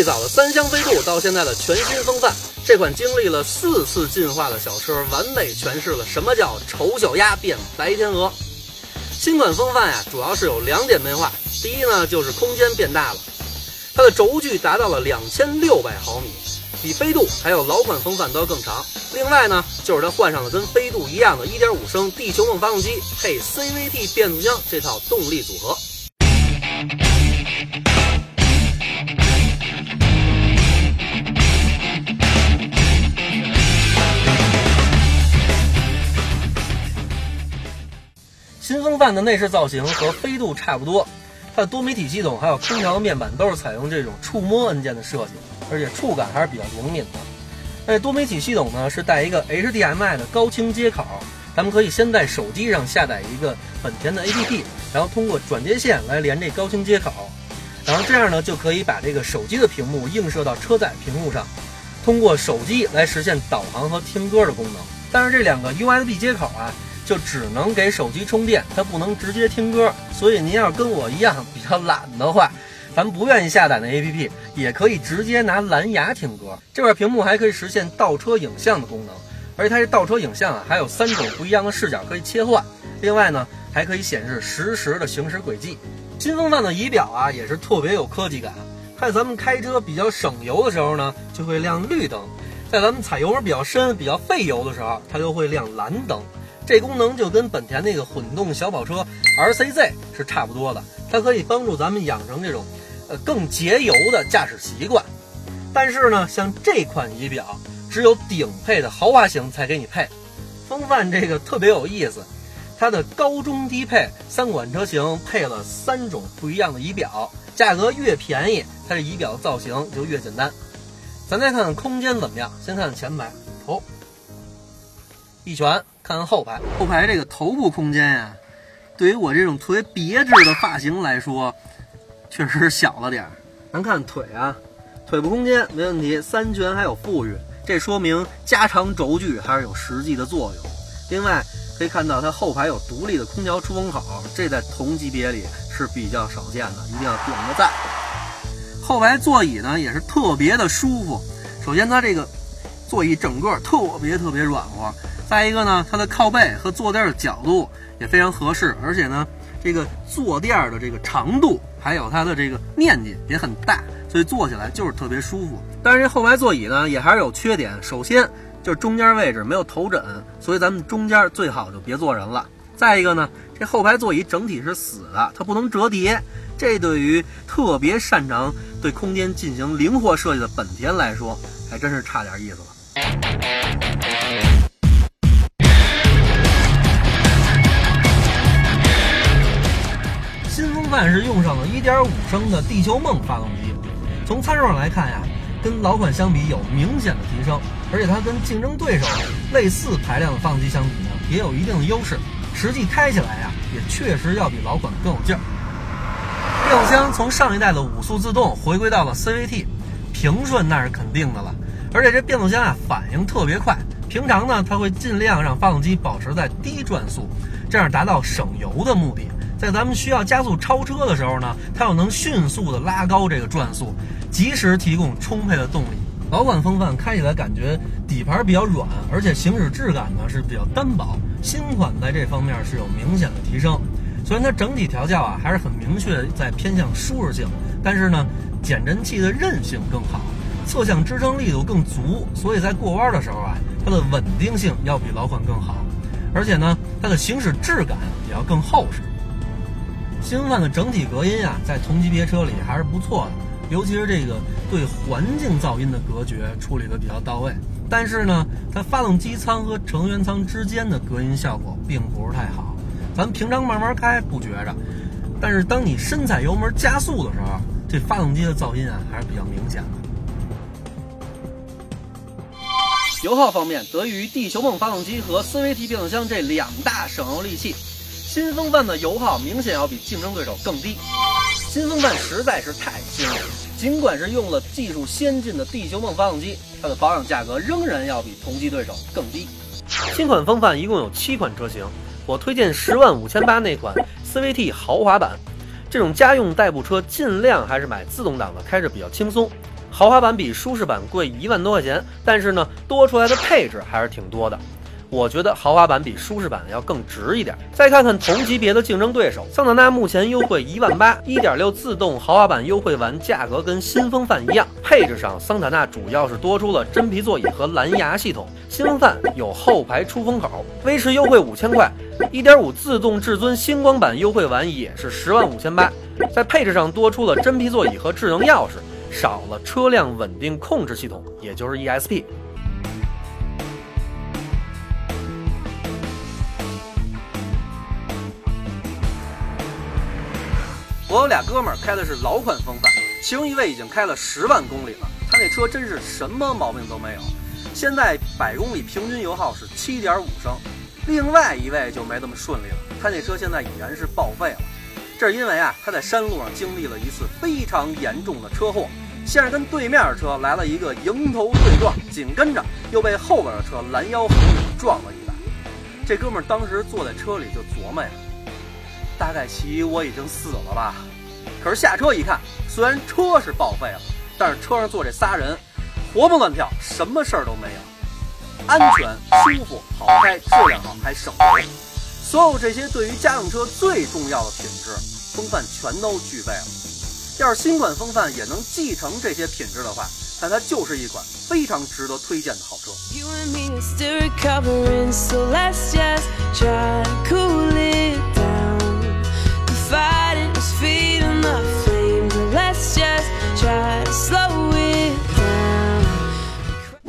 最早的三厢飞度到现在的全新风范，这款经历了四次进化的小车，完美诠释了什么叫丑小鸭变白天鹅。新款风范呀，主要是有两点变化。第一呢，就是空间变大了，它的轴距达到了两千六百毫米，比飞度还有老款风范都要更长。另外呢，就是它换上了跟飞度一样的1.5升地球梦发动机配 CVT 变速箱这套动力组合。范的内饰造型和飞度差不多，它的多媒体系统还有空调面板都是采用这种触摸按键的设计，而且触感还是比较灵敏的。那多媒体系统呢是带一个 HDMI 的高清接口，咱们可以先在手机上下载一个本田的 APP，然后通过转接线来连这高清接口，然后这样呢就可以把这个手机的屏幕映射到车载屏幕上，通过手机来实现导航和听歌的功能。但是这两个 USB 接口啊。就只能给手机充电，它不能直接听歌。所以您要是跟我一样比较懒的话，咱们不愿意下载那 APP，也可以直接拿蓝牙听歌。这块屏幕还可以实现倒车影像的功能，而且它这倒车影像啊，还有三种不一样的视角可以切换。另外呢，还可以显示实时的行驶轨迹。新风范的仪表啊，也是特别有科技感。在咱们开车比较省油的时候呢，就会亮绿灯；在咱们踩油门比较深、比较费油的时候，它就会亮蓝灯。这功能就跟本田那个混动小跑车 RCZ 是差不多的，它可以帮助咱们养成这种，呃更节油的驾驶习惯。但是呢，像这款仪表只有顶配的豪华型才给你配。风范这个特别有意思，它的高中低配三款车型配了三种不一样的仪表，价格越便宜，它这仪表造型就越简单。咱再看看空间怎么样，先看看前排，哦，一拳。看后排，后排这个头部空间呀，对于我这种特别别致的发型来说，确实小了点儿。咱看腿啊，腿部空间没问题，三拳还有富裕，这说明加长轴距还是有实际的作用。另外可以看到它后排有独立的空调出风口，这在同级别里是比较少见的，一定要点个赞。后排座椅呢也是特别的舒服，首先它这个座椅整个特别特别软和。再一个呢，它的靠背和坐垫的角度也非常合适，而且呢，这个坐垫的这个长度还有它的这个面积也很大，所以坐起来就是特别舒服。但是这后排座椅呢，也还是有缺点。首先就是中间位置没有头枕，所以咱们中间最好就别坐人了。再一个呢，这后排座椅整体是死的，它不能折叠，这对于特别擅长对空间进行灵活设计的本田来说，还真是差点意思了。范是用上了1.5升的地球梦发动机，从参数上来看呀，跟老款相比有明显的提升，而且它跟竞争对手类似排量的发动机相比呢，也有一定的优势。实际开起来呀，也确实要比老款更有劲儿。变速箱从上一代的五速自动回归到了 CVT，平顺那是肯定的了。而且这变速箱啊反应特别快，平常呢它会尽量让发动机保持在低转速，这样达到省油的目的。在咱们需要加速超车的时候呢，它又能迅速的拉高这个转速，及时提供充沛的动力。老款风范开起来感觉底盘比较软，而且行驶质感呢是比较单薄。新款在这方面是有明显的提升。虽然它整体调教啊还是很明确在偏向舒适性，但是呢减震器的韧性更好，侧向支撑力度更足，所以在过弯的时候啊，它的稳定性要比老款更好，而且呢它的行驶质感也要更厚实。新风范的整体隔音啊，在同级别车里还是不错的，尤其是这个对环境噪音的隔绝处理的比较到位。但是呢，它发动机舱和成员舱之间的隔音效果并不是太好。咱平常慢慢开不觉着，但是当你深踩油门加速的时候，这发动机的噪音啊还是比较明显的。油耗方面，得益于地球梦发动机和 CVT 变速箱这两大省油利器。新风范的油耗明显要比竞争对手更低。新风范实在是太新了，尽管是用了技术先进的地球梦发动机，它的保养价格仍然要比同级对手更低。新款风范一共有七款车型，我推荐十万五千八那款 CVT 豪华版。这种家用代步车尽量还是买自动挡的，开着比较轻松。豪华版比舒适版贵一万多块钱，但是呢，多出来的配置还是挺多的。我觉得豪华版比舒适版要更值一点。再看看同级别的竞争对手，桑塔纳目前优惠一万八，一点六自动豪华版优惠完，价格跟新风范一样。配置上，桑塔纳主要是多出了真皮座椅和蓝牙系统，新风范有后排出风口。威驰优惠五千块，一点五自动至尊星光版优惠完也是十万五千八，在配置上多出了真皮座椅和智能钥匙，少了车辆稳定控制系统，也就是 ESP。我有俩哥们儿开的是老款风范，其中一位已经开了十万公里了，他那车真是什么毛病都没有，现在百公里平均油耗是七点五升。另外一位就没这么顺利了，他那车现在已然是报废了，这是因为啊他在山路上经历了一次非常严重的车祸，先是跟对面的车来了一个迎头对撞，紧跟着又被后边的车拦腰横领撞了一把。这哥们儿当时坐在车里就琢磨呀。大概其我已经死了吧，可是下车一看，虽然车是报废了，但是车上坐这仨人活蹦乱跳，什么事儿都没有，安全、舒服、好开、质量好，还省油，所有这些对于家用车最重要的品质，风范全都具备了。要是新款风范也能继承这些品质的话，那它就是一款非常值得推荐的好车。You and me are still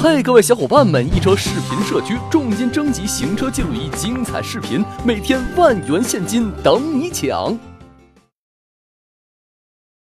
嗨，各位小伙伴们！一车视频社区重金征集行车记录仪精彩视频，每天万元现金等你抢。